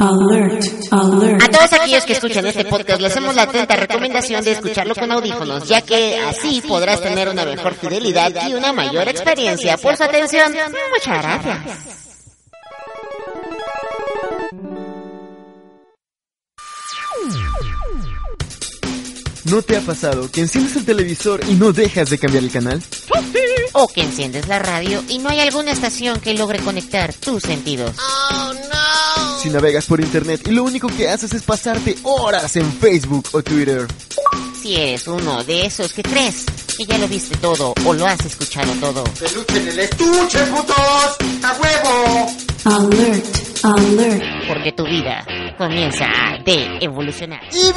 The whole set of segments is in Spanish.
Alert, alert. A todos aquellos que escuchan este podcast les hacemos la atenta recomendación de escucharlo con audífonos, ya que así podrás tener una mejor fidelidad y una mayor experiencia. Por su atención, muchas gracias. ¿No te ha pasado que enciendes el televisor y no dejas de cambiar el canal? O que enciendes la radio y no hay alguna estación que logre conectar tus sentidos. Oh, no. Si navegas por internet y lo único que haces es pasarte horas en Facebook o Twitter. Si eres uno de esos que crees que ya lo viste todo o lo has escuchado todo. ¡Peluche en el estuche, putos! ¡A huevo! Alert, alert. Porque tu vida comienza a de evolucionar. ¡Y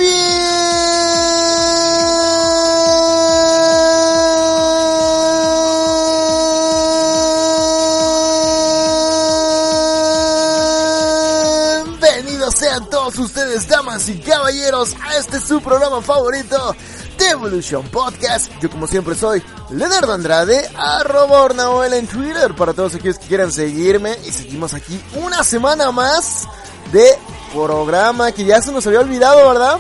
ustedes, damas y caballeros, a este su programa favorito, The Evolution Podcast. Yo como siempre soy Leonardo Andrade, arroba Ornaoel en Twitter para todos aquellos que quieran seguirme. Y seguimos aquí una semana más de programa que ya se nos había olvidado, ¿verdad?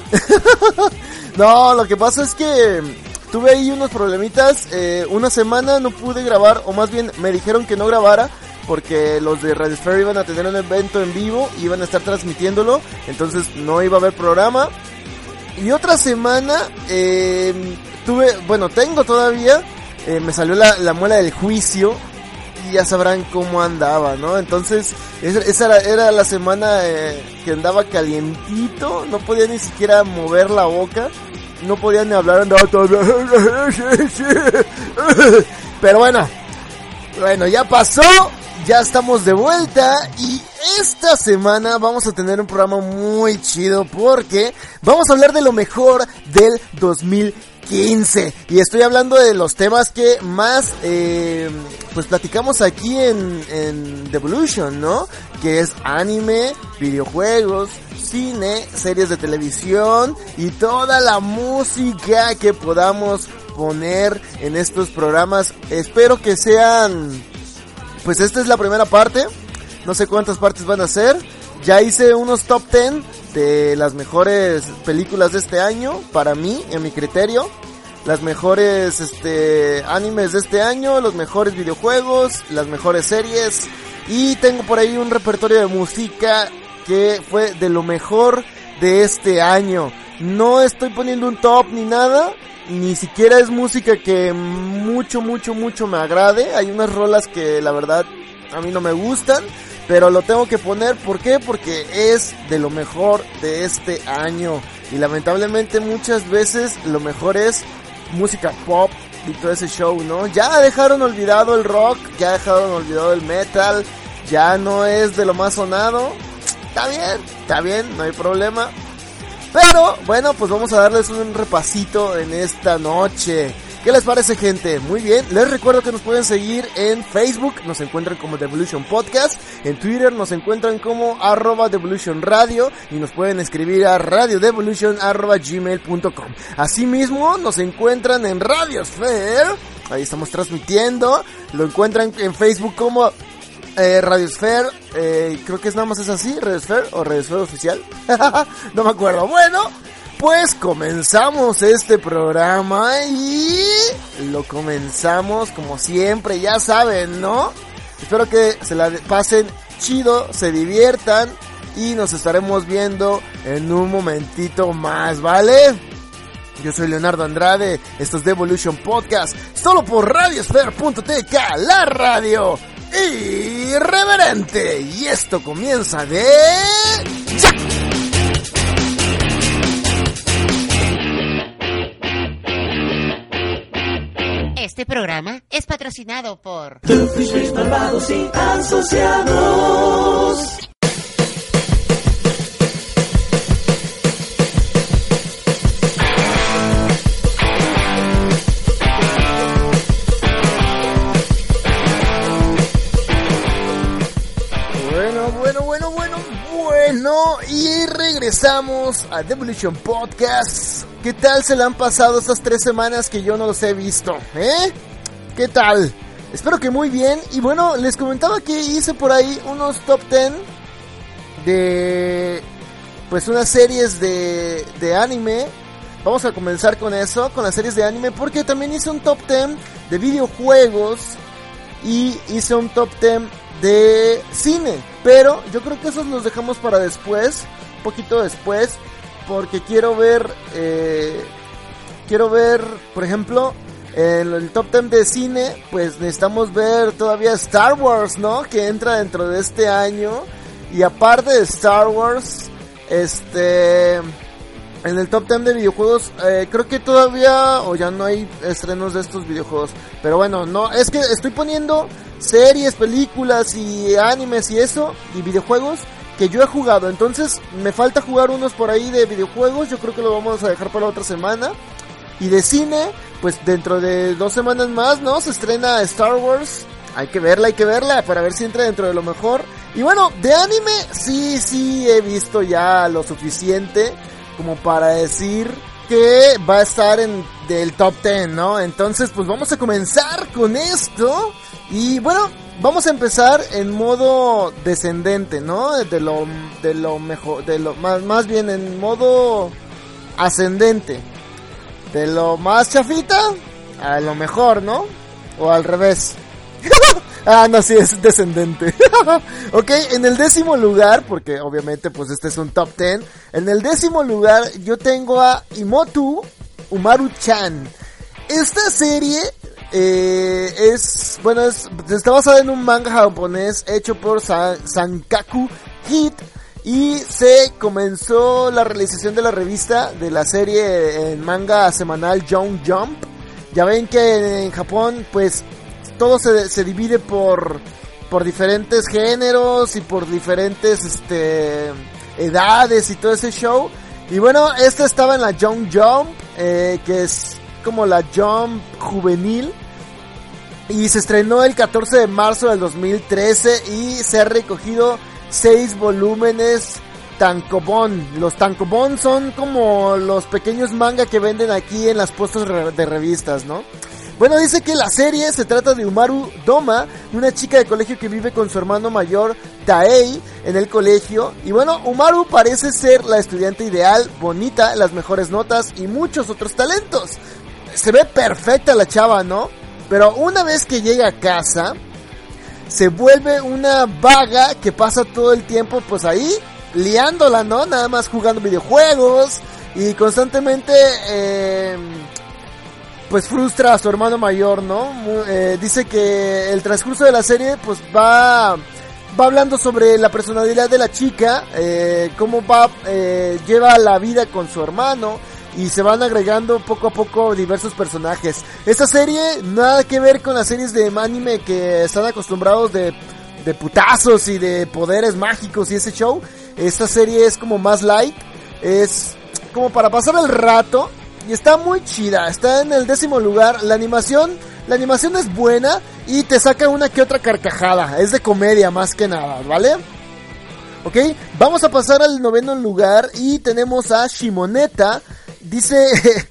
no, lo que pasa es que tuve ahí unos problemitas. eh, una semana no pude grabar, o más bien me dijeron que no grabara. Porque los de Radio iban a tener un evento en vivo, iban a estar transmitiéndolo, entonces no iba a haber programa. Y otra semana eh, tuve, bueno, tengo todavía, eh, me salió la, la muela del juicio y ya sabrán cómo andaba, ¿no? Entonces, esa, era la semana eh, que andaba calientito, no podía ni siquiera mover la boca, no podía ni hablar, andaba todo... Pero bueno, bueno, ya pasó, ya estamos de vuelta y esta semana vamos a tener un programa muy chido porque vamos a hablar de lo mejor del 2015 y estoy hablando de los temas que más eh, pues platicamos aquí en, en Devolution, ¿no? Que es anime, videojuegos, cine, series de televisión y toda la música que podamos poner en estos programas. Espero que sean pues esta es la primera parte. No sé cuántas partes van a ser. Ya hice unos top 10 de las mejores películas de este año, para mí, en mi criterio. Las mejores este, animes de este año, los mejores videojuegos, las mejores series. Y tengo por ahí un repertorio de música que fue de lo mejor de este año. No estoy poniendo un top ni nada, ni siquiera es música que mucho, mucho, mucho me agrade. Hay unas rolas que la verdad a mí no me gustan, pero lo tengo que poner. ¿Por qué? Porque es de lo mejor de este año. Y lamentablemente muchas veces lo mejor es música pop y todo ese show, ¿no? Ya dejaron olvidado el rock, ya dejaron olvidado el metal, ya no es de lo más sonado. Está bien, está bien, no hay problema. Pero bueno, pues vamos a darles un repasito en esta noche. ¿Qué les parece gente? Muy bien, les recuerdo que nos pueden seguir en Facebook, nos encuentran como Devolution Podcast, en Twitter nos encuentran como arroba Devolution Radio y nos pueden escribir a radiodevolution gmail.com. Asimismo nos encuentran en Radiosphere, ahí estamos transmitiendo, lo encuentran en Facebook como eh, Radiosphere, eh, creo que es nada más es así, Radiosphere o Radiosphere oficial, no me acuerdo. Bueno, pues comenzamos este programa y lo comenzamos como siempre, ya saben, ¿no? Espero que se la pasen chido, se diviertan y nos estaremos viendo en un momentito más, ¿vale? Yo soy Leonardo Andrade, esto es Devolution Podcast, solo por radiosphere.tk, la radio irreverente. Y esto comienza de... ¡Ya! Este programa es patrocinado por Malvados y asociados. Bueno, y regresamos a Devolution Podcast. ¿Qué tal se le han pasado estas tres semanas que yo no los he visto? ¿Eh? ¿Qué tal? Espero que muy bien. Y bueno, les comentaba que hice por ahí unos top 10 de... Pues unas series de, de anime. Vamos a comenzar con eso, con las series de anime, porque también hice un top 10 de videojuegos y hice un top 10 de cine. Pero yo creo que esos los dejamos para después, un poquito después, porque quiero ver, eh, quiero ver, por ejemplo, en el top 10 de cine, pues necesitamos ver todavía Star Wars, ¿no? Que entra dentro de este año. Y aparte de Star Wars, este... En el top 10 de videojuegos, eh, creo que todavía o ya no hay estrenos de estos videojuegos. Pero bueno, no, es que estoy poniendo series, películas y animes y eso, y videojuegos que yo he jugado. Entonces me falta jugar unos por ahí de videojuegos, yo creo que lo vamos a dejar para otra semana. Y de cine, pues dentro de dos semanas más, ¿no? Se estrena Star Wars. Hay que verla, hay que verla para ver si entra dentro de lo mejor. Y bueno, de anime, sí, sí he visto ya lo suficiente como para decir que va a estar en del top 10, ¿no? Entonces, pues vamos a comenzar con esto. Y bueno, vamos a empezar en modo descendente, ¿no? De lo de lo mejor, de lo más más bien en modo ascendente. De lo más chafita a lo mejor, ¿no? O al revés. Ah, no, sí, es descendente. ok, en el décimo lugar, porque obviamente pues este es un top 10. En el décimo lugar yo tengo a Imotu Umaru-chan. Esta serie eh, es, bueno, es, está basada en un manga japonés hecho por Sankaku Hit. Y se comenzó la realización de la revista de la serie en manga semanal Young Jump. Ya ven que en Japón pues todo se, se divide por, por diferentes géneros y por diferentes este, edades y todo ese show. Y bueno, esta estaba en la Young Jump, eh, que es como la Jump juvenil. Y se estrenó el 14 de marzo del 2013 y se ha recogido seis volúmenes tankobon. Los tankobon son como los pequeños manga que venden aquí en las puestas de revistas, ¿no? Bueno, dice que la serie se trata de Umaru Doma, una chica de colegio que vive con su hermano mayor Taei en el colegio. Y bueno, Umaru parece ser la estudiante ideal, bonita, las mejores notas y muchos otros talentos. Se ve perfecta la chava, ¿no? Pero una vez que llega a casa, se vuelve una vaga que pasa todo el tiempo pues ahí liándola, ¿no? Nada más jugando videojuegos y constantemente... Eh, pues frustra a su hermano mayor, ¿no? Eh, dice que el transcurso de la serie pues va va hablando sobre la personalidad de la chica, eh, cómo va lleva la vida con su hermano y se van agregando poco a poco diversos personajes. Esta serie nada que ver con las series de anime que están acostumbrados de de putazos y de poderes mágicos y ese show. Esta serie es como más light, es como para pasar el rato y está muy chida. Está en el décimo lugar. La animación, la animación es buena y te saca una que otra carcajada. Es de comedia más que nada, ¿vale? Ok, vamos a pasar al noveno lugar y tenemos a Shimoneta. Dice,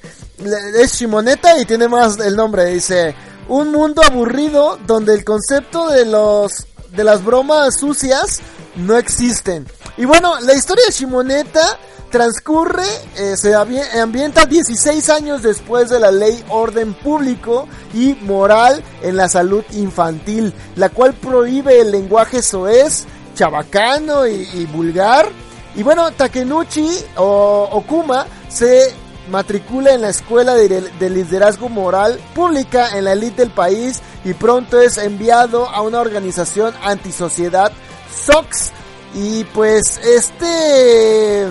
es Shimoneta y tiene más el nombre. Dice, un mundo aburrido donde el concepto de los de las bromas sucias no existen. Y bueno, la historia de Shimoneta transcurre, eh, se ambienta 16 años después de la ley orden público y moral en la salud infantil, la cual prohíbe el lenguaje soez, chabacano y, vulgar. Y bueno, Takenuchi o Okuma se matricula en la escuela de, de, liderazgo moral pública en la élite del país y pronto es enviado a una organización antisociedad SOX y pues este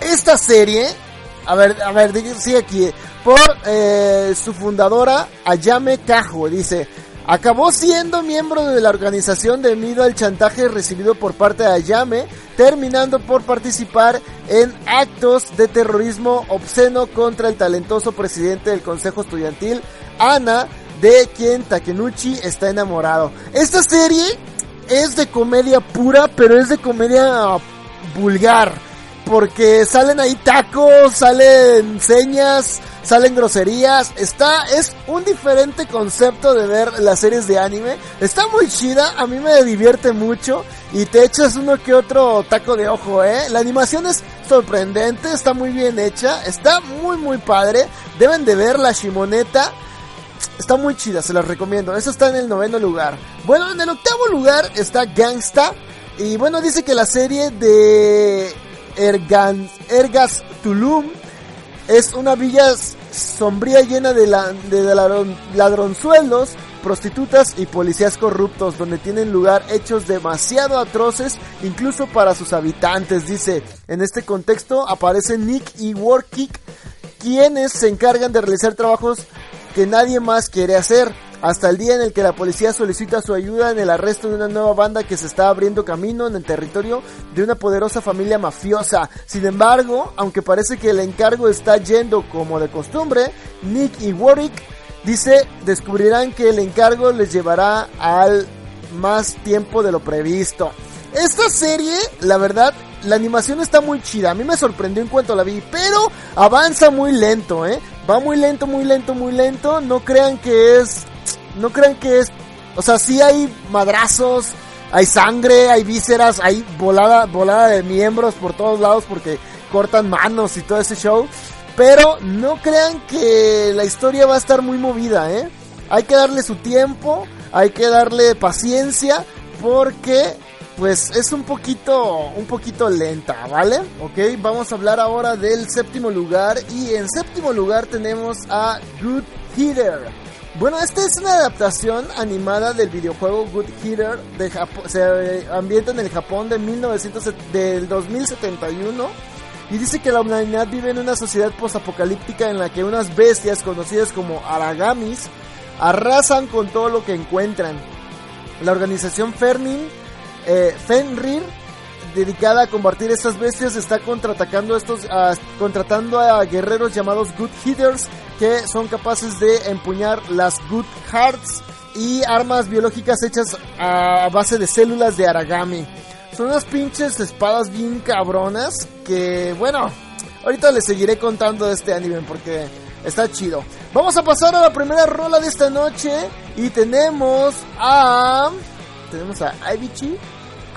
esta serie, a ver, a ver, sigue aquí, por eh, su fundadora, Ayame Kajo, dice, acabó siendo miembro de la organización debido al chantaje recibido por parte de Ayame, terminando por participar en actos de terrorismo obsceno contra el talentoso presidente del Consejo Estudiantil, Ana, de quien Takenuchi está enamorado. Esta serie es de comedia pura, pero es de comedia vulgar. Porque salen ahí tacos, salen señas, salen groserías. Está, es un diferente concepto de ver las series de anime. Está muy chida, a mí me divierte mucho. Y te echas uno que otro taco de ojo, eh. La animación es sorprendente, está muy bien hecha, está muy muy padre. Deben de ver la Shimoneta. Está muy chida, se las recomiendo. Eso está en el noveno lugar. Bueno, en el octavo lugar está Gangsta. Y bueno, dice que la serie de Ergas Tulum es una villa sombría llena de, la, ladronzuelos, prostitutas y policías corruptos, donde tienen lugar hechos demasiado atroces, incluso para sus habitantes. Dice, en este contexto aparecen Nick y Warkick, quienes se encargan de realizar trabajos que nadie más quiere hacer hasta el día en el que la policía solicita su ayuda en el arresto de una nueva banda que se está abriendo camino en el territorio de una poderosa familia mafiosa. Sin embargo, aunque parece que el encargo está yendo como de costumbre, Nick y Warwick dice descubrirán que el encargo les llevará al más tiempo de lo previsto. Esta serie, la verdad, la animación está muy chida. A mí me sorprendió en cuanto la vi, pero avanza muy lento, ¿eh? Va muy lento, muy lento, muy lento. No crean que es no crean que es, o sea, sí hay madrazos, hay sangre, hay vísceras, hay volada, volada de miembros por todos lados porque cortan manos y todo ese show. Pero no crean que la historia va a estar muy movida, ¿eh? Hay que darle su tiempo, hay que darle paciencia porque pues es un poquito un poquito lenta, ¿vale? Ok, vamos a hablar ahora del séptimo lugar y en séptimo lugar tenemos a Good Hitter. Bueno, esta es una adaptación animada del videojuego Good Hitter de se ambienta en el Japón de 1900, del 2071 y dice que la humanidad vive en una sociedad postapocalíptica en la que unas bestias conocidas como aragamis arrasan con todo lo que encuentran. La organización Fernin, eh, Fenrir dedicada a combatir estas bestias está contraatacando estos, contratando a guerreros llamados Good Hitters que son capaces de empuñar las Good Hearts y armas biológicas hechas a base de células de Aragami. Son unas pinches espadas bien cabronas que, bueno, ahorita les seguiré contando de este anime porque está chido. Vamos a pasar a la primera rola de esta noche y tenemos a... Tenemos a Ivy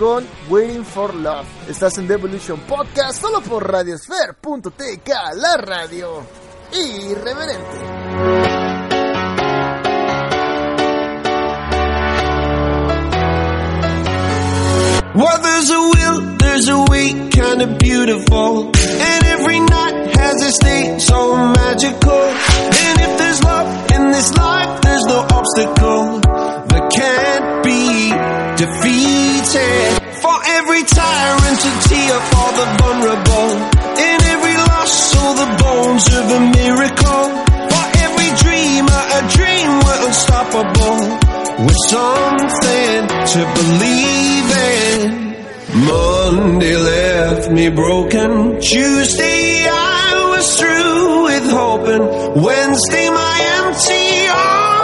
con Waiting for Love. Estás en Devolution Podcast solo por radiosphere.tk, la radio irreverente. Well, there's a will, there's a way, kinda beautiful. And every night has its day so magical. And if there's love in this life, there's no obstacle that can't be defeated. For every tyrant to tear for the vulnerable. In every loss, all the bones of a miracle. For every dreamer, a dream we're unstoppable. With something to believe in. Monday left me broken. Tuesday I was through with hoping. Wednesday my empty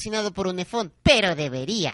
patrocinado por Unefón, pero debería.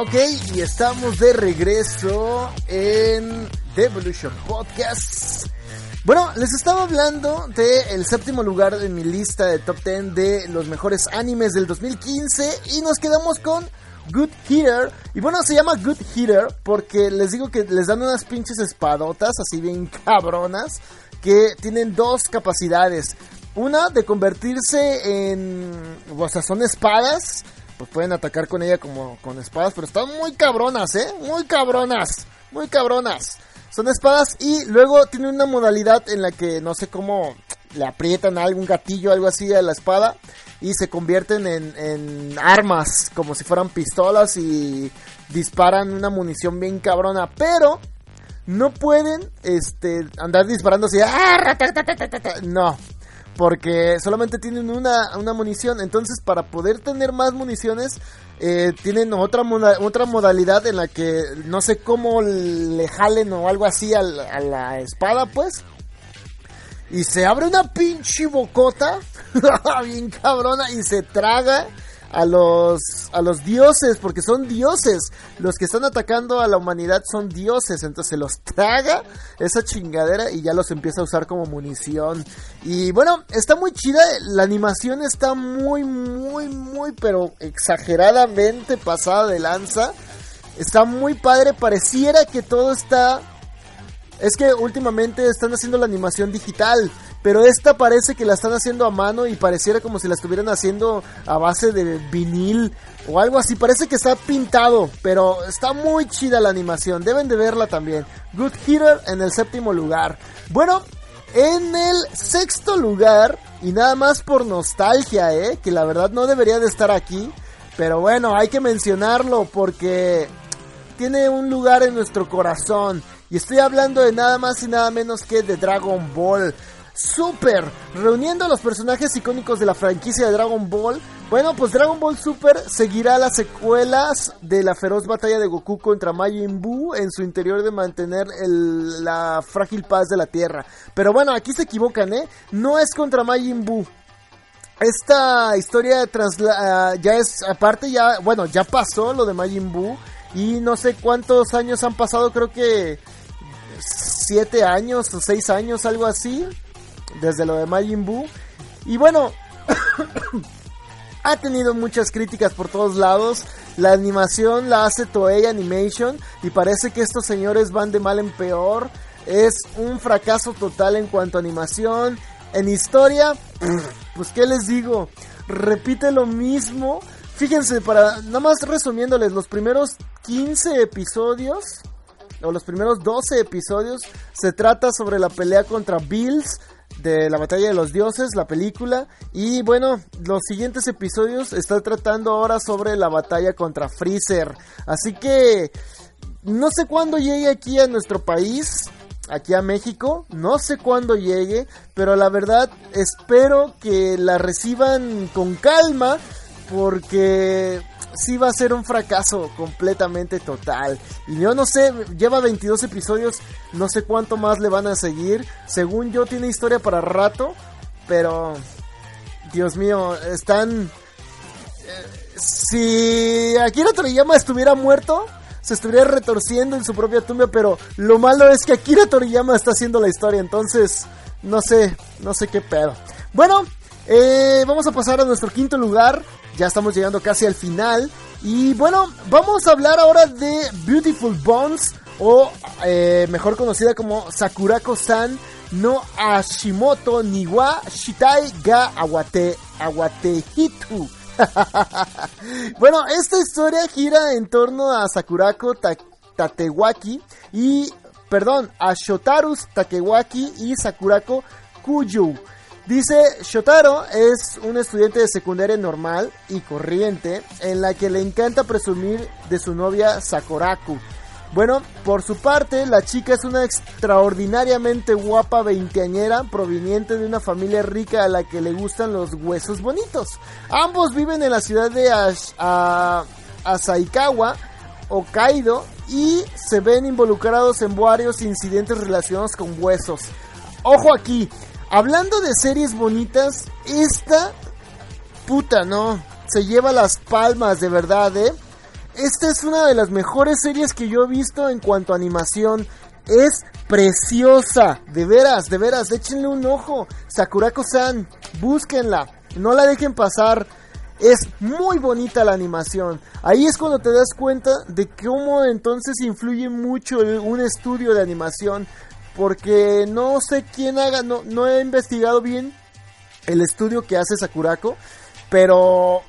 Ok, y estamos de regreso en The Evolution Podcast. Bueno, les estaba hablando de el séptimo lugar de mi lista de top 10 de los mejores animes del 2015 y nos quedamos con Good Hitter. Y bueno, se llama Good Hitter porque les digo que les dan unas pinches espadotas así bien cabronas que tienen dos capacidades. Una de convertirse en... O sea, son espadas pues pueden atacar con ella como con espadas, pero están muy cabronas, ¿eh? Muy cabronas, muy cabronas. Son espadas y luego tiene una modalidad en la que no sé cómo le aprietan algún gatillo, algo así a la espada y se convierten en, en armas, como si fueran pistolas y disparan una munición bien cabrona, pero no pueden este andar disparando así, ¡ah! no, porque solamente tienen una, una munición. Entonces, para poder tener más municiones, eh, tienen otra, otra modalidad en la que no sé cómo le jalen o algo así al- a la espada, pues. Y se abre una pinche bocota, bien cabrona, y se traga a los, a los dioses, porque son dioses. Los que están atacando a la humanidad son dioses, entonces se los traga esa chingadera y ya los empieza a usar como munición. Y bueno, está muy chida, la animación está muy, muy, muy, pero exageradamente pasada de lanza. Está muy padre, pareciera que todo está es que últimamente están haciendo la animación digital, pero esta parece que la están haciendo a mano y pareciera como si la estuvieran haciendo a base de vinil o algo así. Parece que está pintado, pero está muy chida la animación. Deben de verla también. Good Hitter en el séptimo lugar. Bueno, en el sexto lugar, y nada más por nostalgia, ¿eh? que la verdad no debería de estar aquí, pero bueno, hay que mencionarlo porque tiene un lugar en nuestro corazón. Y estoy hablando de nada más y nada menos que de Dragon Ball. Super, reuniendo a los personajes icónicos de la franquicia de Dragon Ball. Bueno, pues Dragon Ball Super seguirá las secuelas de la feroz batalla de Goku contra Majin Buu en su interior de mantener el- la frágil paz de la Tierra. Pero bueno, aquí se equivocan, ¿eh? No es contra Majin Buu. Esta historia ah, ya es, aparte ya, bueno, ya pasó lo de Majin Buu. Y no sé cuántos años han pasado, creo que siete años o seis años, algo así, desde lo de Majin Buu. Y bueno, ha tenido muchas críticas por todos lados. La animación la hace Toei Animation y parece que estos señores van de mal en peor. es un fracaso total en cuanto a animación. En historia, pues qué les digo, repite lo mismo. Fíjense, para nada más resumiéndoles, los primeros 15 episodios, o los primeros 12 episodios, se trata sobre la pelea contra Bills de la batalla de los dioses, la película. Y bueno, los siguientes episodios está tratando ahora sobre la batalla contra Freezer. Así que no sé cuándo llegue aquí a nuestro país. Aquí a México, no sé cuándo llegue, pero la verdad espero que la reciban con calma porque sí va a ser un fracaso completamente total. Y yo no sé, lleva 22 episodios, no sé cuánto más le van a seguir. Según yo tiene historia para rato, pero Dios mío, están si Akira Toriyama estuviera muerto, se estuviera retorciendo en su propia tumba, pero lo malo es que Akira Toriyama está haciendo la historia, entonces no sé, no sé qué pedo. Bueno, eh, vamos a pasar a nuestro quinto lugar. Ya estamos llegando casi al final. Y bueno, vamos a hablar ahora de Beautiful Bones. O eh, mejor conocida como Sakurako-san no Ashimoto Niwa Shitai ga Awate Awatehitu. bueno, esta historia gira en torno a Sakurako Tatewaki y, perdón, a Shotarus Takewaki y Sakurako Kuyu. Dice, Shotaro es un estudiante de secundaria normal y corriente en la que le encanta presumir de su novia Sakuraku. Bueno, por su parte, la chica es una extraordinariamente guapa veinteañera proveniente de una familia rica a la que le gustan los huesos bonitos. Ambos viven en la ciudad de Asaikawa, Hokkaido, y se ven involucrados en varios incidentes relacionados con huesos. Ojo aquí, Hablando de series bonitas, esta puta no, se lleva las palmas de verdad, ¿eh? Esta es una de las mejores series que yo he visto en cuanto a animación. Es preciosa, de veras, de veras, échenle un ojo. Sakurako-san, búsquenla, no la dejen pasar. Es muy bonita la animación. Ahí es cuando te das cuenta de cómo entonces influye mucho un estudio de animación porque no sé quién haga, no, no he investigado bien el estudio que hace Sakurako, pero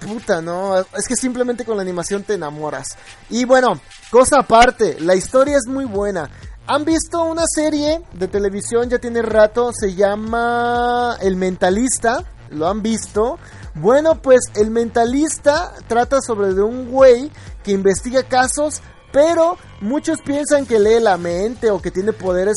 puta, no, es que simplemente con la animación te enamoras. Y bueno, cosa aparte, la historia es muy buena. ¿Han visto una serie de televisión? Ya tiene rato, se llama El Mentalista, ¿lo han visto? Bueno, pues El Mentalista trata sobre de un güey que investiga casos pero muchos piensan que lee la mente o que tiene poderes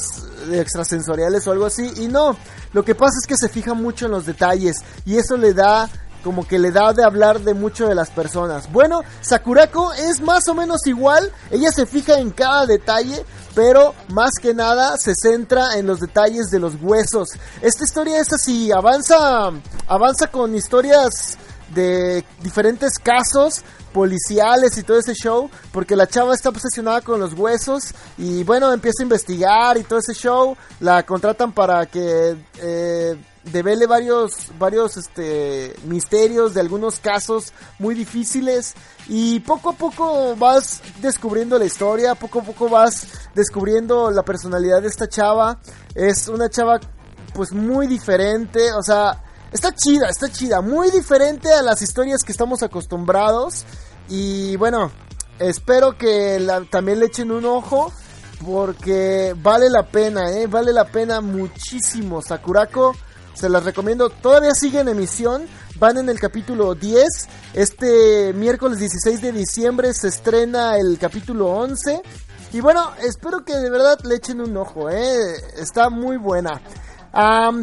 extrasensoriales o algo así. Y no, lo que pasa es que se fija mucho en los detalles. Y eso le da como que le da de hablar de mucho de las personas. Bueno, Sakurako es más o menos igual, ella se fija en cada detalle, pero más que nada se centra en los detalles de los huesos. Esta historia es así, avanza avanza con historias de diferentes casos policiales y todo ese show, porque la chava está obsesionada con los huesos y bueno, empieza a investigar y todo ese show, la contratan para que eh, devele varios, varios este, misterios de algunos casos muy difíciles y poco a poco vas descubriendo la historia, poco a poco vas descubriendo la personalidad de esta chava, es una chava pues muy diferente, o sea, Está chida, está chida. Muy diferente a las historias que estamos acostumbrados. Y bueno, espero que también le echen un ojo. Porque vale la pena, ¿eh? Vale la pena muchísimo. Sakurako, se las recomiendo. Todavía sigue en emisión. Van en el capítulo 10. Este miércoles 16 de diciembre se estrena el capítulo 11. Y bueno, espero que de verdad le echen un ojo, ¿eh? Está muy buena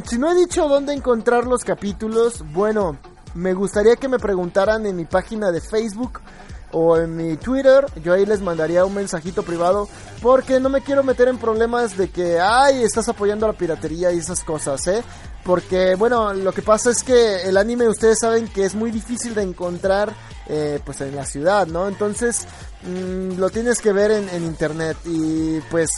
si no he dicho dónde encontrar los capítulos, bueno, me gustaría que me preguntaran en mi página de Facebook o en mi Twitter, yo ahí les mandaría un mensajito privado porque no me quiero meter en problemas de que, ay, estás apoyando la piratería y esas cosas, ¿eh? Porque, bueno, lo que pasa es que el anime ustedes saben que es muy difícil de encontrar, eh, pues en la ciudad, ¿no? Entonces, mm, lo tienes que ver en, en internet y pues,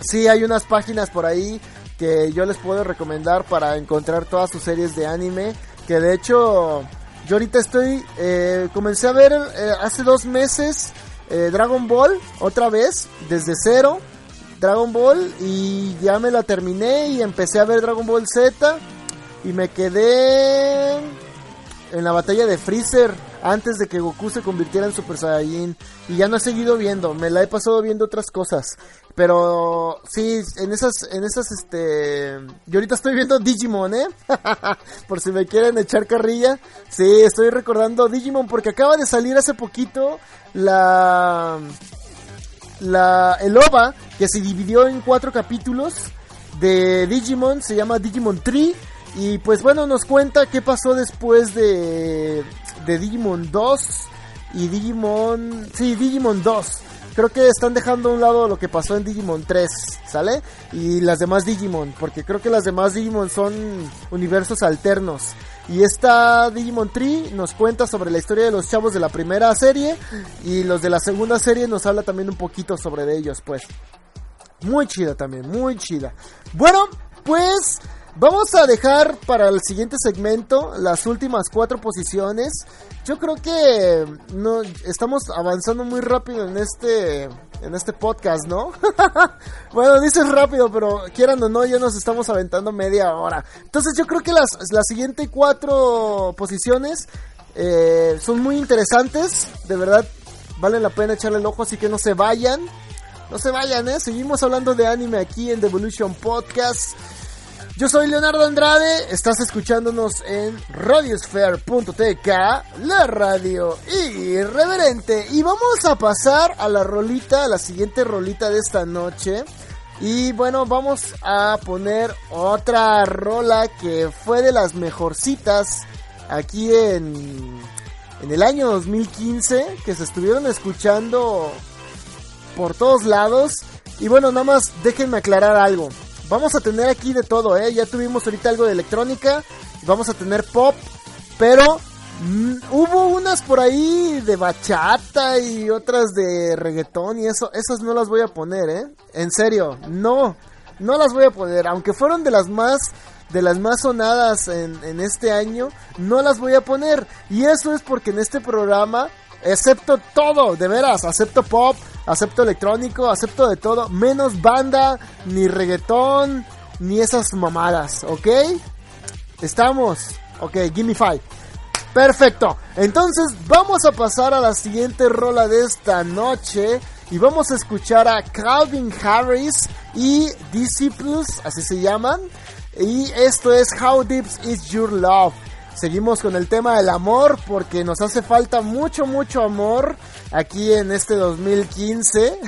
sí, hay unas páginas por ahí que yo les puedo recomendar para encontrar todas sus series de anime. Que de hecho, yo ahorita estoy, eh, comencé a ver eh, hace dos meses eh, Dragon Ball otra vez, desde cero. Dragon Ball y ya me la terminé y empecé a ver Dragon Ball Z y me quedé en la batalla de Freezer antes de que Goku se convirtiera en Super Saiyajin y ya no he seguido viendo, me la he pasado viendo otras cosas. Pero sí, en esas en esas este yo ahorita estoy viendo Digimon, ¿eh? Por si me quieren echar carrilla. Sí, estoy recordando Digimon porque acaba de salir hace poquito la la el OVA que se dividió en cuatro capítulos de Digimon, se llama Digimon Tree y pues bueno, nos cuenta qué pasó después de, de Digimon 2 y Digimon... Sí, Digimon 2. Creo que están dejando a un lado lo que pasó en Digimon 3, ¿sale? Y las demás Digimon, porque creo que las demás Digimon son universos alternos. Y esta Digimon Tree nos cuenta sobre la historia de los chavos de la primera serie y los de la segunda serie nos habla también un poquito sobre ellos, pues. Muy chida también, muy chida. Bueno, pues Vamos a dejar para el siguiente segmento las últimas cuatro posiciones. Yo creo que no estamos avanzando muy rápido en este en este podcast, ¿no? bueno, dices rápido, pero quieran o no, ya nos estamos aventando media hora. Entonces yo creo que las, las siguientes cuatro posiciones eh, son muy interesantes. De verdad, vale la pena echarle el ojo, así que no se vayan. No se vayan, ¿eh? Seguimos hablando de anime aquí en The Evolution Podcast. Yo soy Leonardo Andrade, estás escuchándonos en radiosphere.tk, la radio irreverente. Y vamos a pasar a la rolita, a la siguiente rolita de esta noche. Y bueno, vamos a poner otra rola que fue de las mejorcitas aquí en, en el año 2015, que se estuvieron escuchando por todos lados. Y bueno, nada más déjenme aclarar algo vamos a tener aquí de todo, ¿eh? Ya tuvimos ahorita algo de electrónica, vamos a tener pop, pero mm, hubo unas por ahí de bachata y otras de reggaetón y eso, esas no las voy a poner, ¿eh? En serio, no, no las voy a poner, aunque fueron de las más de las más sonadas en, en este año, no las voy a poner. Y eso es porque en este programa acepto todo, de veras, acepto pop, acepto electrónico, acepto de todo, menos banda, ni reggaetón, ni esas mamadas, ¿ok? Estamos, ok, gimme five. Perfecto, entonces vamos a pasar a la siguiente rola de esta noche y vamos a escuchar a Calvin Harris y Disciples, así se llaman, y esto es How Deep Is Your Love. Seguimos con el tema del amor porque nos hace falta mucho, mucho amor aquí en este 2015.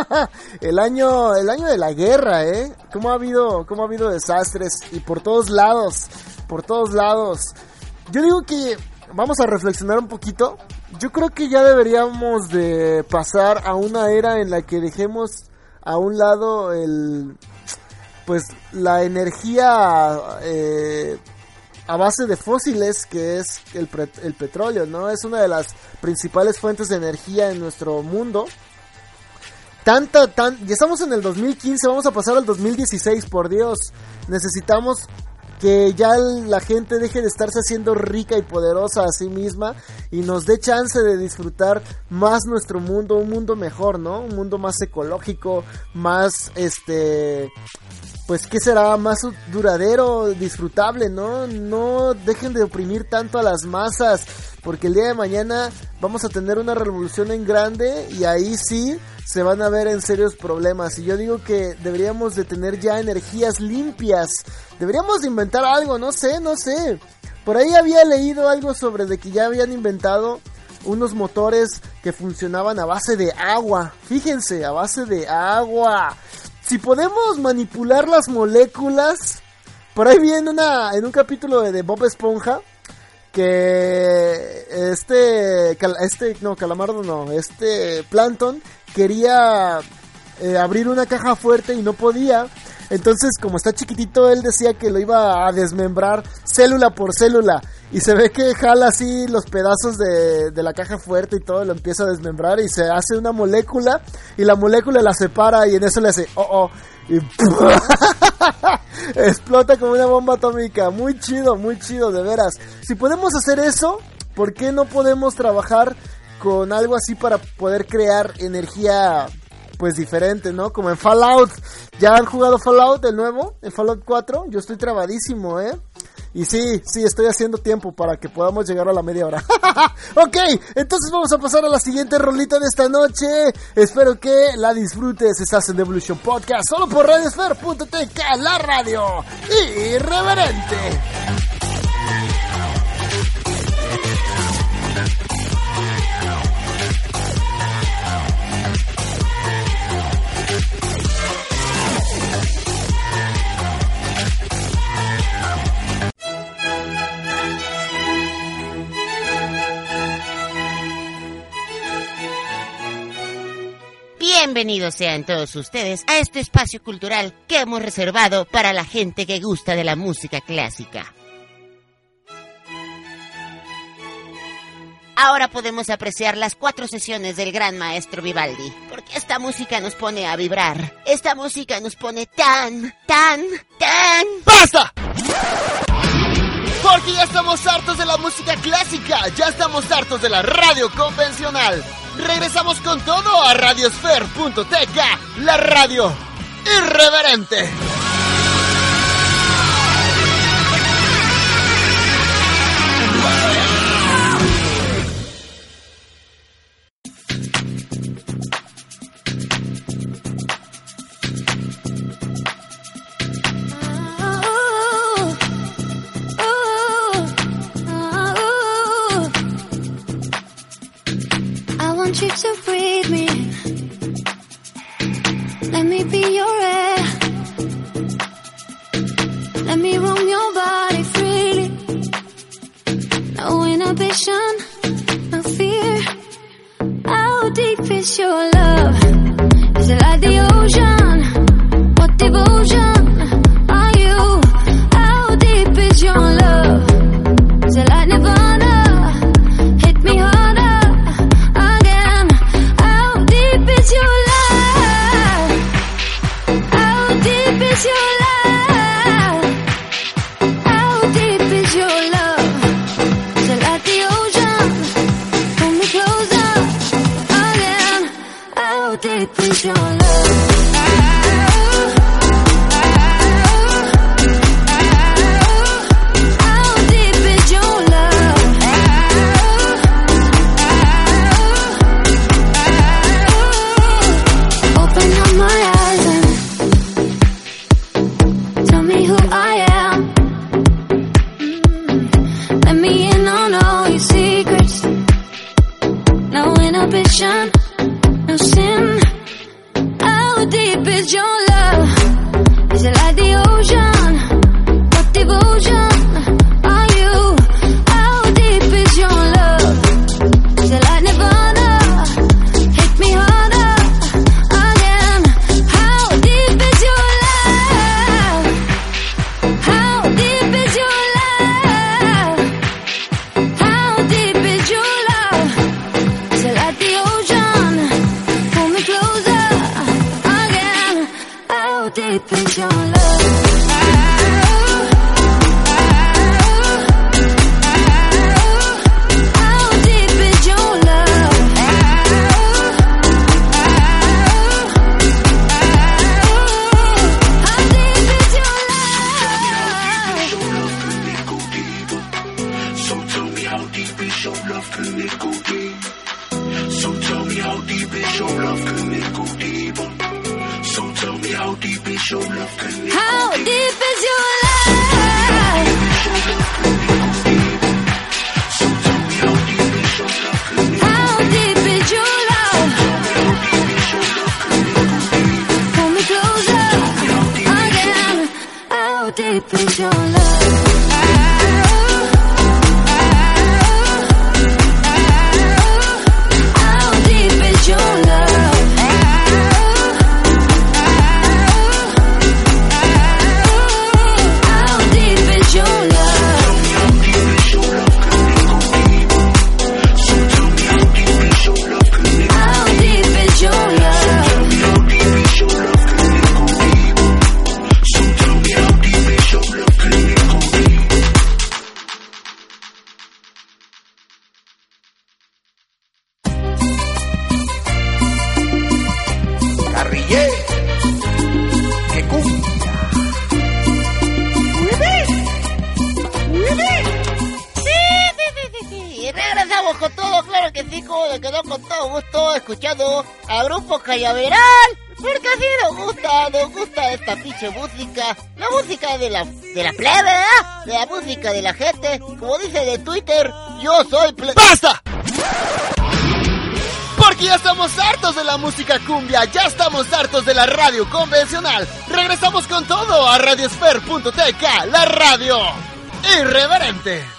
el año, el año de la guerra, ¿eh? ¿Cómo ha habido, cómo ha habido desastres y por todos lados, por todos lados. Yo digo que vamos a reflexionar un poquito. Yo creo que ya deberíamos de pasar a una era en la que dejemos a un lado el, pues la energía eh, a base de fósiles, que es el, el, petróleo, ¿no? Es una de las principales fuentes de energía en nuestro mundo. Tanta, tan, ya estamos en el 2015, vamos a pasar al 2016, por Dios. Necesitamos que ya la gente deje de estarse haciendo rica y poderosa a sí misma y nos dé chance de disfrutar más nuestro mundo, un mundo mejor, ¿no? Un mundo más ecológico, más este pues que será más duradero, disfrutable, ¿no? No dejen de oprimir tanto a las masas, porque el día de mañana vamos a tener una revolución en grande y ahí sí se van a ver en serios problemas. Y yo digo que deberíamos de tener ya energías limpias. Deberíamos de inventar algo, no sé, no sé. Por ahí había leído algo sobre de que ya habían inventado unos motores que funcionaban a base de agua. Fíjense, a base de agua si podemos manipular las moléculas, por ahí viene una, en un capítulo de, Bob Esponja, que este, este, no, Calamardo no, este Plankton quería eh, abrir una caja fuerte y no podía. Entonces, como está chiquitito, él decía que lo iba a desmembrar célula por célula. Y se ve que jala así los pedazos de, de, la caja fuerte y todo, lo empieza a desmembrar y se hace una molécula. Y la molécula la separa y en eso le hace, oh, oh. Y explota como una bomba atómica. Muy chido, muy chido, de veras. Si podemos hacer eso, ¿por qué no podemos trabajar con algo así para poder crear energía pues diferente, ¿no? Como en Fallout. ¿Ya han jugado Fallout el nuevo? ¿En Fallout 4? Yo estoy trabadísimo, ¿eh? Y sí, sí, estoy haciendo tiempo para que podamos llegar a la media hora. ok, entonces vamos a pasar a la siguiente rolita de esta noche. Espero que la disfrutes. Estás en Evolution Podcast, solo por Radiosphere.tk, la radio irreverente. Bienvenidos sean todos ustedes a este espacio cultural que hemos reservado para la gente que gusta de la música clásica. Ahora podemos apreciar las cuatro sesiones del gran maestro Vivaldi, porque esta música nos pone a vibrar. Esta música nos pone tan, tan, tan... ¡Basta! Porque ya estamos hartos de la música clásica, ya estamos hartos de la radio convencional. Regresamos con todo a radiosfer.tk, la radio irreverente. Deep is your love? Grupo Callaveral. Porque así nos gusta, nos gusta esta pinche música. La música de la, de la plebe, ¿verdad? De la música de la gente. Como dice de Twitter, yo soy plebe. ¡Basta! Porque ya estamos hartos de la música cumbia, ya estamos hartos de la radio convencional. Regresamos con todo a radiosfer.tk, la radio irreverente.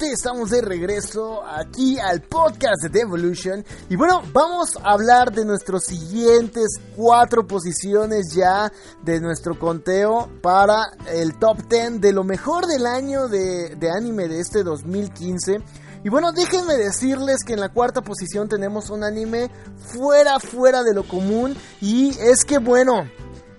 Estamos de regreso aquí al podcast de Devolution y bueno, vamos a hablar de nuestros siguientes cuatro posiciones ya de nuestro conteo para el top 10 de lo mejor del año de, de anime de este 2015. Y bueno, déjenme decirles que en la cuarta posición tenemos un anime fuera, fuera de lo común y es que bueno,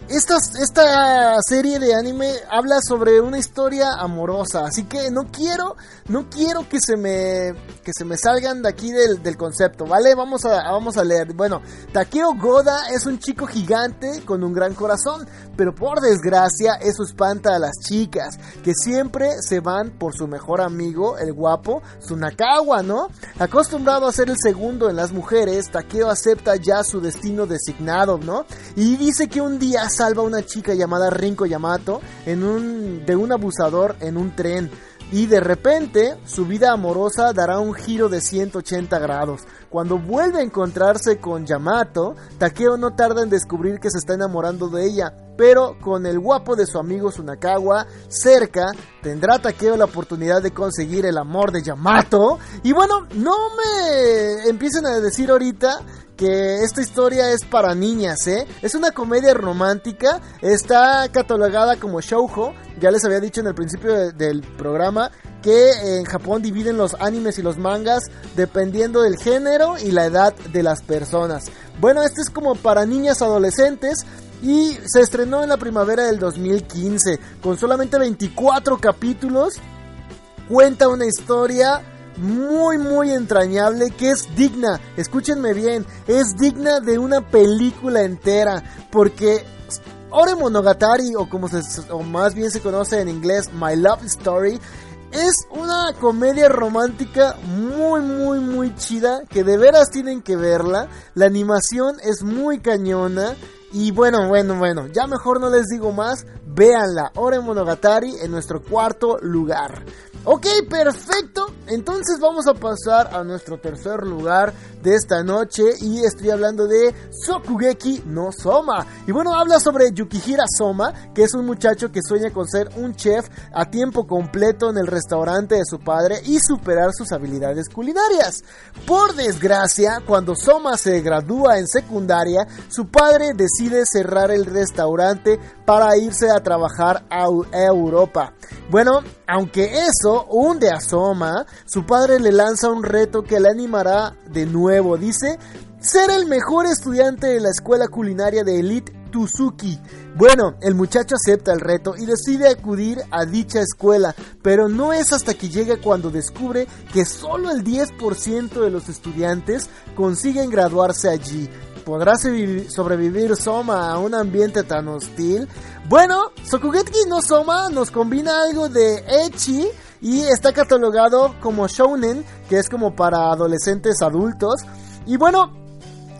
esta, esta serie de anime habla sobre una historia amorosa, así que no quiero, no quiero que se me, que se me salgan de aquí del, concepto, ¿vale? Vamos a, vamos a leer. Bueno, Takeo Goda es un chico gigante con un gran corazón, pero por desgracia eso espanta a las chicas, que siempre se van por su mejor amigo, el guapo Tsunakawa, ¿no? Acostumbrado a ser el segundo en las mujeres, Takeo acepta ya su destino designado, ¿no? Y dice que un día salva a una chica llamada Rinko Yamato en un, de un abusador en un tren. Y de repente su vida amorosa dará un giro de 180 grados. Cuando vuelve a encontrarse con Yamato, Takeo no tarda en descubrir que se está enamorando de ella. Pero con el guapo de su amigo Tsunakawa cerca, tendrá Takeo la oportunidad de conseguir el amor de Yamato. Y bueno, no me empiecen a decir ahorita que esta historia es para niñas, ¿eh? Es una comedia romántica, está catalogada como shoujo, ya les había dicho en el principio de, del programa que en Japón dividen los animes y los mangas dependiendo del género y la edad de las personas. Bueno, este es como para niñas adolescentes y se estrenó en la primavera del 2015 con solamente 24 capítulos. Cuenta una historia muy muy entrañable que es digna, escúchenme bien, es digna de una película entera porque Ore Monogatari o como se, o más bien se conoce en inglés My Love Story es una comedia romántica muy muy muy chida que de veras tienen que verla. La animación es muy cañona y bueno, bueno, bueno, ya mejor no les digo más, véanla, Ore Monogatari en nuestro cuarto lugar. Ok, perfecto. Entonces vamos a pasar a nuestro tercer lugar de esta noche y estoy hablando de Sokugeki no Soma. Y bueno, habla sobre Yukihira Soma, que es un muchacho que sueña con ser un chef a tiempo completo en el restaurante de su padre y superar sus habilidades culinarias. Por desgracia, cuando Soma se gradúa en secundaria, su padre decide cerrar el restaurante para irse a trabajar a Europa. Bueno, aunque eso hunde a Soma, su padre le lanza un reto que le animará de nuevo. Dice, ser el mejor estudiante de la escuela culinaria de Elite Tuzuki. Bueno, el muchacho acepta el reto y decide acudir a dicha escuela, pero no es hasta que llega cuando descubre que solo el 10% de los estudiantes consiguen graduarse allí. ¿Podrá sobrevivir Soma a un ambiente tan hostil? Bueno, Sokugeki no Soma nos combina algo de Echi y está catalogado como Shounen, que es como para adolescentes adultos. Y bueno,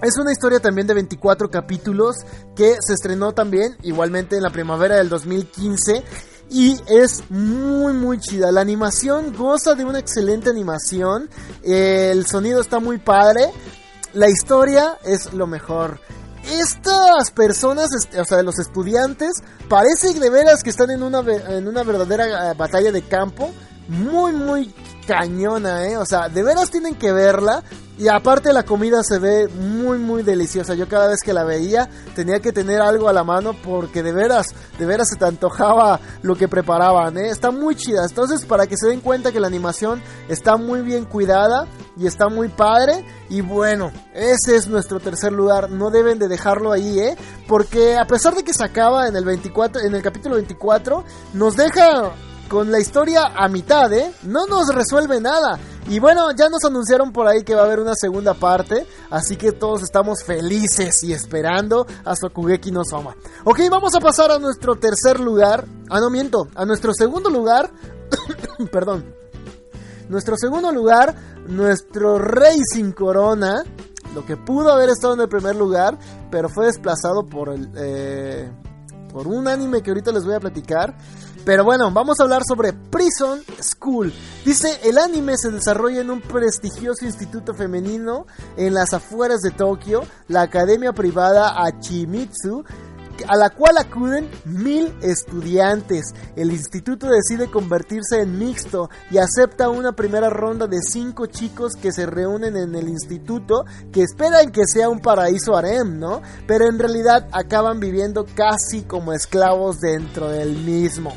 es una historia también de 24 capítulos que se estrenó también igualmente en la primavera del 2015 y es muy muy chida. La animación goza de una excelente animación, el sonido está muy padre, la historia es lo mejor. Estas personas, o sea, los estudiantes, parece de veras que están en una, en una verdadera batalla de campo. Muy, muy cañona, ¿eh? O sea, de veras tienen que verla. Y aparte la comida se ve muy muy deliciosa. Yo cada vez que la veía tenía que tener algo a la mano porque de veras, de veras se te antojaba lo que preparaban, ¿eh? Está muy chida. Entonces para que se den cuenta que la animación está muy bien cuidada y está muy padre. Y bueno, ese es nuestro tercer lugar. No deben de dejarlo ahí, ¿eh? Porque a pesar de que se acaba en el 24, en el capítulo 24, nos deja con la historia a mitad, ¿eh? No nos resuelve nada. Y bueno, ya nos anunciaron por ahí que va a haber una segunda parte, así que todos estamos felices y esperando a Sokugeki no Soma. Ok, vamos a pasar a nuestro tercer lugar. Ah, no miento, a nuestro segundo lugar. Perdón. Nuestro segundo lugar, nuestro Rey sin corona. Lo que pudo haber estado en el primer lugar, pero fue desplazado por el, eh, por un anime que ahorita les voy a platicar. Pero bueno, vamos a hablar sobre Prison School. Dice, el anime se desarrolla en un prestigioso instituto femenino en las afueras de Tokio, la academia privada Achimitsu, a la cual acuden mil estudiantes. El instituto decide convertirse en mixto y acepta una primera ronda de cinco chicos que se reúnen en el instituto que esperan que sea un paraíso harem, ¿no? Pero en realidad acaban viviendo casi como esclavos dentro del mismo.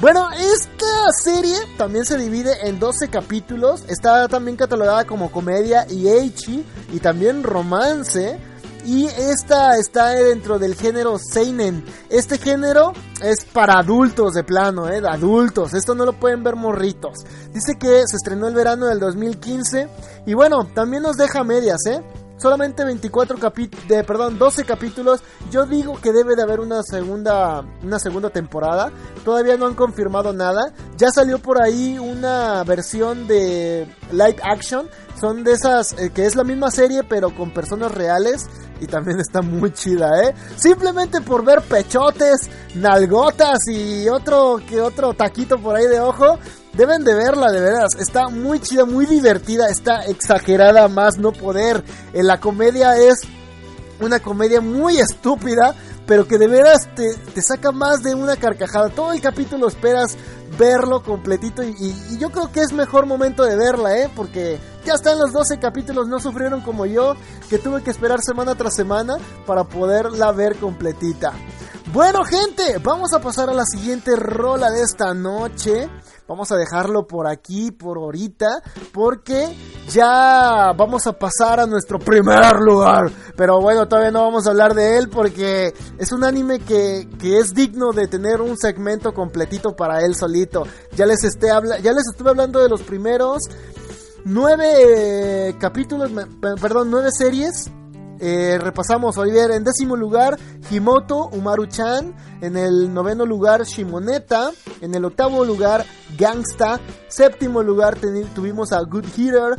Bueno, esta serie también se divide en 12 capítulos. Está también catalogada como comedia y y también romance. Y esta está dentro del género Seinen. Este género es para adultos de plano, ¿eh? Adultos. Esto no lo pueden ver morritos. Dice que se estrenó el verano del 2015. Y bueno, también nos deja medias, ¿eh? solamente 24 capítulos, perdón, 12 capítulos. Yo digo que debe de haber una segunda, una segunda temporada. Todavía no han confirmado nada. Ya salió por ahí una versión de live action. Son de esas eh, que es la misma serie pero con personas reales y también está muy chida, ¿eh? Simplemente por ver pechotes, nalgotas y otro que otro taquito por ahí de ojo, Deben de verla, de veras. Está muy chida, muy divertida. Está exagerada más no poder. En la comedia es una comedia muy estúpida, pero que de veras te, saca más de una carcajada. Todo el capítulo esperas verlo completito y, yo creo que es mejor momento de verla, ¿eh? Porque ya están los 12 capítulos, no sufrieron como yo, que tuve que esperar semana tras semana para poderla ver completita. Bueno gente, vamos a pasar a la siguiente rola de esta noche. Vamos a dejarlo por aquí, por ahorita, porque ya vamos a pasar a nuestro primer lugar. Pero bueno, todavía no vamos a hablar de él porque es un anime que, que es digno de tener un segmento completito para él solito. Ya les, esté habla ya les estuve hablando de los primeros nueve capítulos, perdón, nueve series eh, repasamos Oliver en décimo lugar Himoto Umaru-chan, en el noveno lugar Shimoneta, en el octavo lugar Gangsta, séptimo lugar tuvimos a Good Hitter,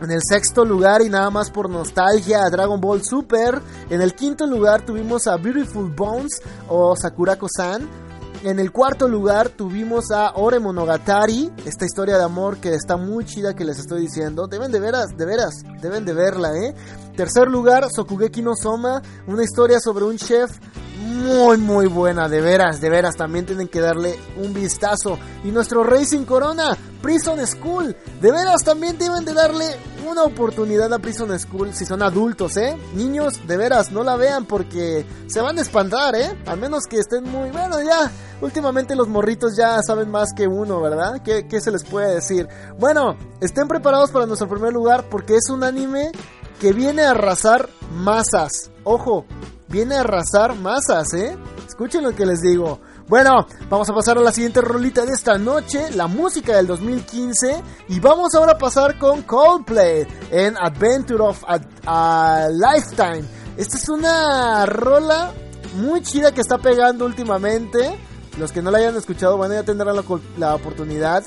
en el sexto lugar y nada más por nostalgia a Dragon Ball Super, en el quinto lugar tuvimos a Beautiful Bones o Sakurako-san, en el cuarto lugar tuvimos a Ore Monogatari, esta historia de amor que está muy chida que les estoy diciendo. Deben de veras, de veras, deben de verla, ¿eh? Tercer lugar, Sokugeki no Soma, una historia sobre un chef muy muy buena, de veras, de veras, también tienen que darle un vistazo. Y nuestro Racing Corona, Prison School, de veras también deben de darle una oportunidad a Prison School si son adultos, ¿eh? Niños, de veras, no la vean porque se van a espantar, ¿eh? Al menos que estén muy, bueno, ya, últimamente los morritos ya saben más que uno, ¿verdad? ¿Qué, se les puede decir? Bueno, estén preparados para nuestro primer lugar porque es un anime que viene a arrasar masas. Ojo, viene a arrasar masas, ¿eh? Escuchen lo que les digo. Bueno, vamos a pasar a la siguiente rolita de esta noche, la música del 2015. Y vamos ahora a pasar con Coldplay en Adventure of a, Lifetime. Esta es una rola muy chida que está pegando últimamente. Los que no la hayan escuchado van a tener la, la oportunidad.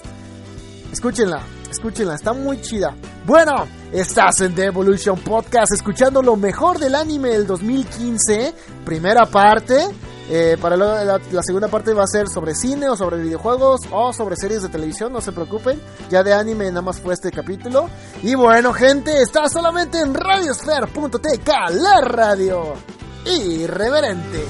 Escúchenla, escúchenla, está muy chida. Bueno, estás en The Evolution Podcast escuchando lo mejor del anime del 2015, primera parte. Eh, para la, segunda parte va a ser sobre cine o sobre videojuegos o sobre series de televisión, no se preocupen. Ya de anime nada más fue este capítulo. Y bueno, gente, está solamente en radiosphere.tk, la radio irreverente.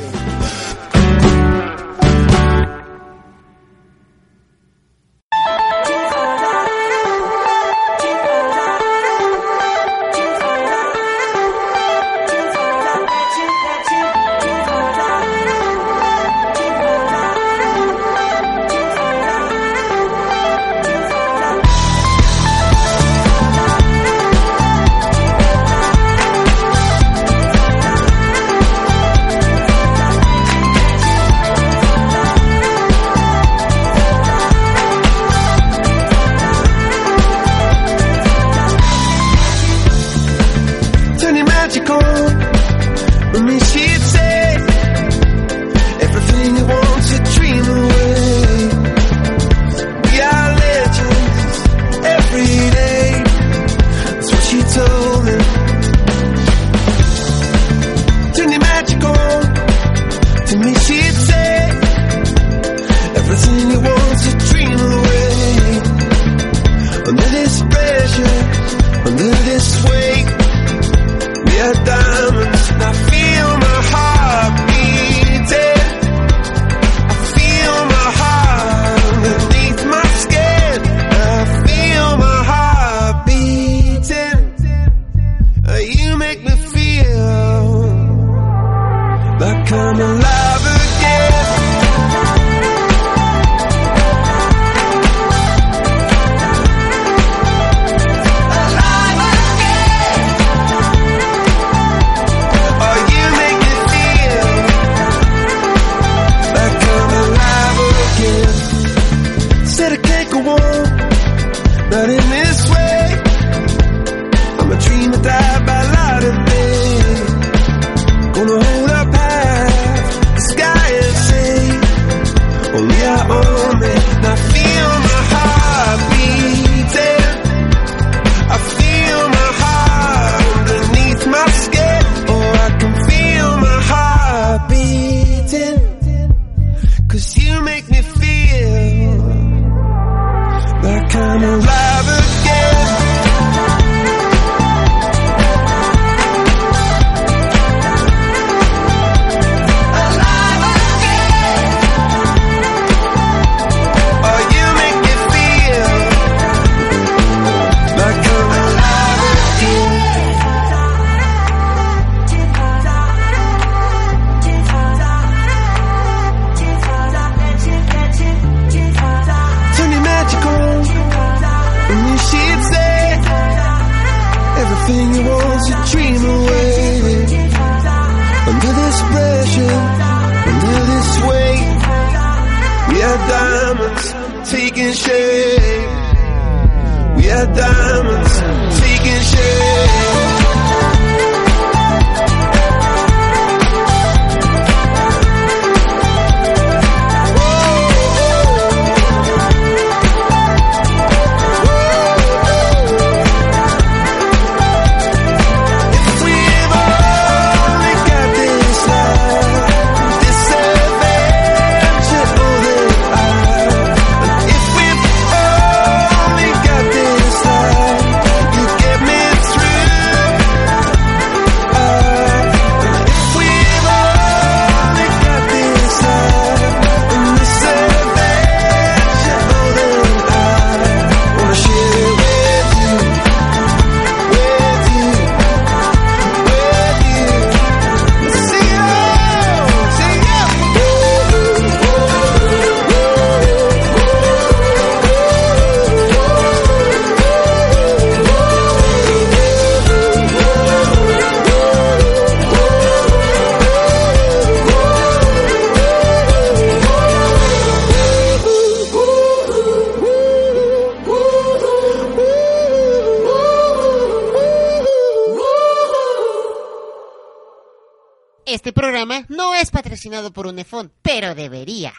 Patrocinado por Unefón, pero debería.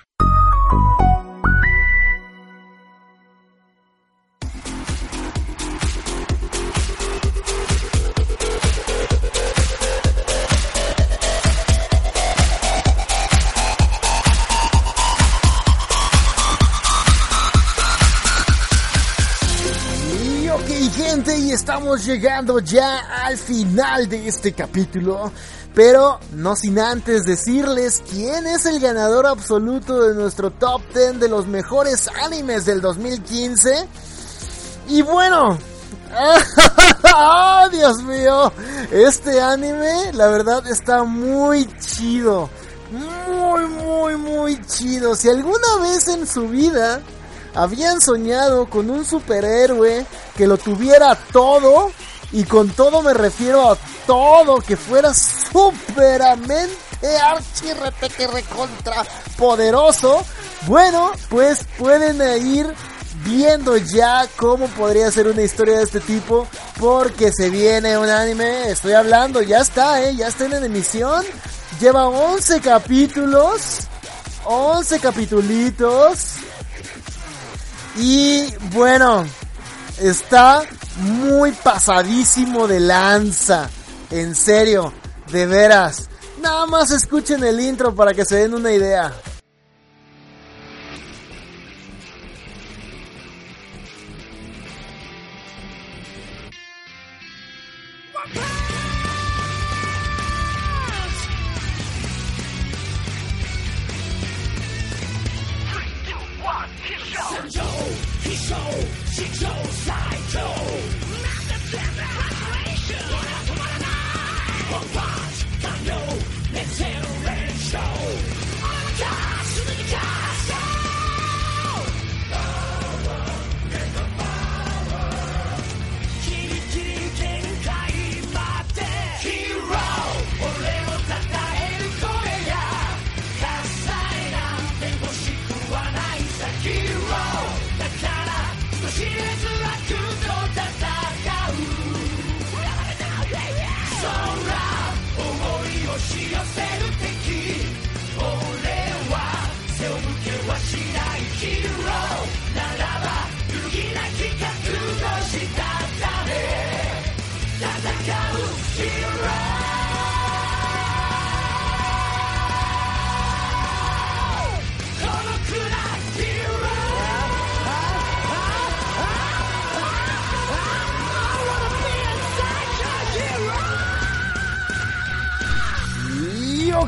Y estamos llegando ya al final de este capítulo. Pero no sin antes decirles quién es el ganador absoluto de nuestro top 10 de los mejores animes del 2015. Y bueno, ¡Oh, Dios mío! Este anime, la verdad, está muy chido. Muy, muy, muy chido. Si alguna vez en su vida habían soñado con un superhéroe que lo tuviera todo, y con todo me refiero a todo, que fuera superamente archi repete recontra poderoso, bueno, pues pueden ir viendo ya cómo podría ser una historia de este tipo, porque se viene un anime, estoy hablando, ya está, eh, ya está en emisión. Lleva 11 capítulos, 11 capitulitos. Y bueno, está muy pasadísimo de lanza. En serio, de veras. Nada más escuchen el intro para que se den una idea.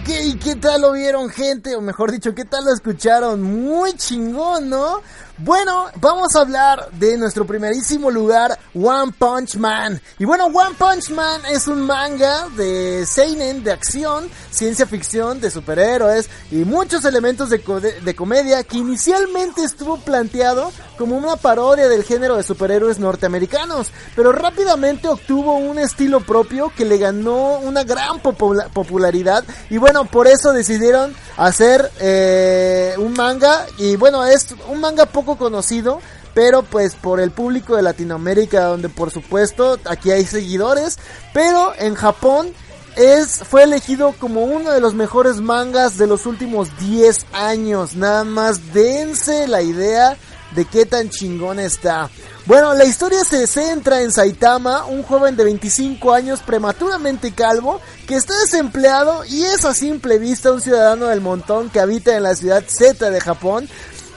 Ok, ¿qué tal lo vieron gente? O mejor dicho, ¿qué tal lo escucharon? Muy chingón, ¿no? Bueno, vamos a hablar de nuestro primerísimo lugar, One Punch Man. Y bueno, One Punch Man es un manga de seinen, de acción, ciencia ficción, de superhéroes y muchos elementos de, de comedia que inicialmente estuvo planteado como una parodia del género de superhéroes norteamericanos, pero rápidamente obtuvo un estilo propio que le ganó una gran popula- popularidad y bueno, por eso decidieron hacer eh, un manga y bueno, es un manga poco conocido, pero pues por el público de Latinoamérica, donde por supuesto aquí hay seguidores, pero en Japón es, fue elegido como uno de los mejores mangas de los últimos 10 años. Nada más dense la idea de qué tan chingón está. Bueno, la historia se centra en Saitama, un joven de 25 años prematuramente calvo que está desempleado y es a simple vista un ciudadano del montón que habita en la ciudad Z de Japón.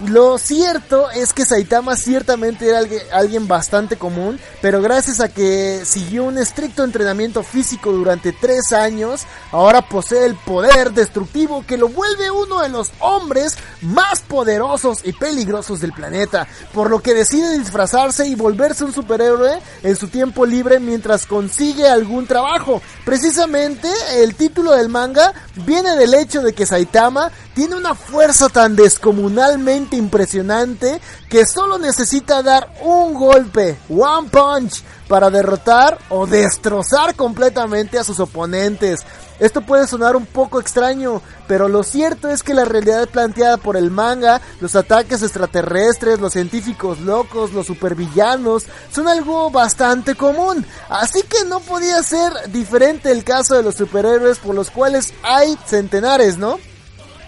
Lo cierto es que Saitama ciertamente era alguien, bastante común, pero gracias a que siguió un estricto entrenamiento físico durante tres años, ahora posee el poder destructivo que lo vuelve uno de los hombres más poderosos y peligrosos del planeta, por lo que decide disfrazarse y volverse un superhéroe en su tiempo libre mientras consigue algún trabajo. Precisamente el título del manga viene del hecho de que Saitama tiene una fuerza tan descomunalmente impresionante que solo necesita dar un golpe, one punch, para derrotar o destrozar completamente a sus oponentes. Esto puede sonar un poco extraño, pero lo cierto es que la realidad planteada por el manga, los ataques extraterrestres, los científicos locos, los supervillanos, son algo bastante común. Así que no podía ser diferente el caso de los superhéroes por los cuales hay centenares, ¿no?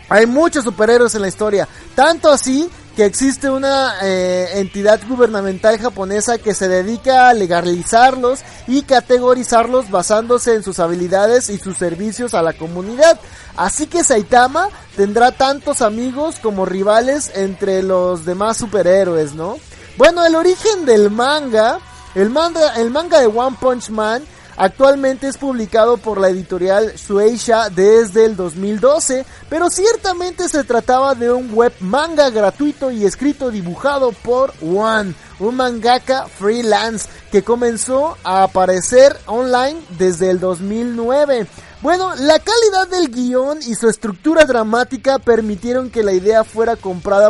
Hay muchos superhéroes en la historia, tanto así que existe una eh, entidad gubernamental japonesa que se dedica a legalizarlos y categorizarlos basándose en sus habilidades y sus servicios a la comunidad. Así que Saitama tendrá tantos amigos como rivales entre los demás superhéroes, ¿no? Bueno, el origen del manga, el manga, el manga de One Punch Man Actualmente es publicado por la editorial Shueisha desde el 2012, pero ciertamente se trataba de un web manga gratuito y escrito dibujado por One, un mangaka freelance que comenzó a aparecer online desde el 2009. Bueno, la calidad del guion y su estructura dramática permitieron que la idea fuera comprada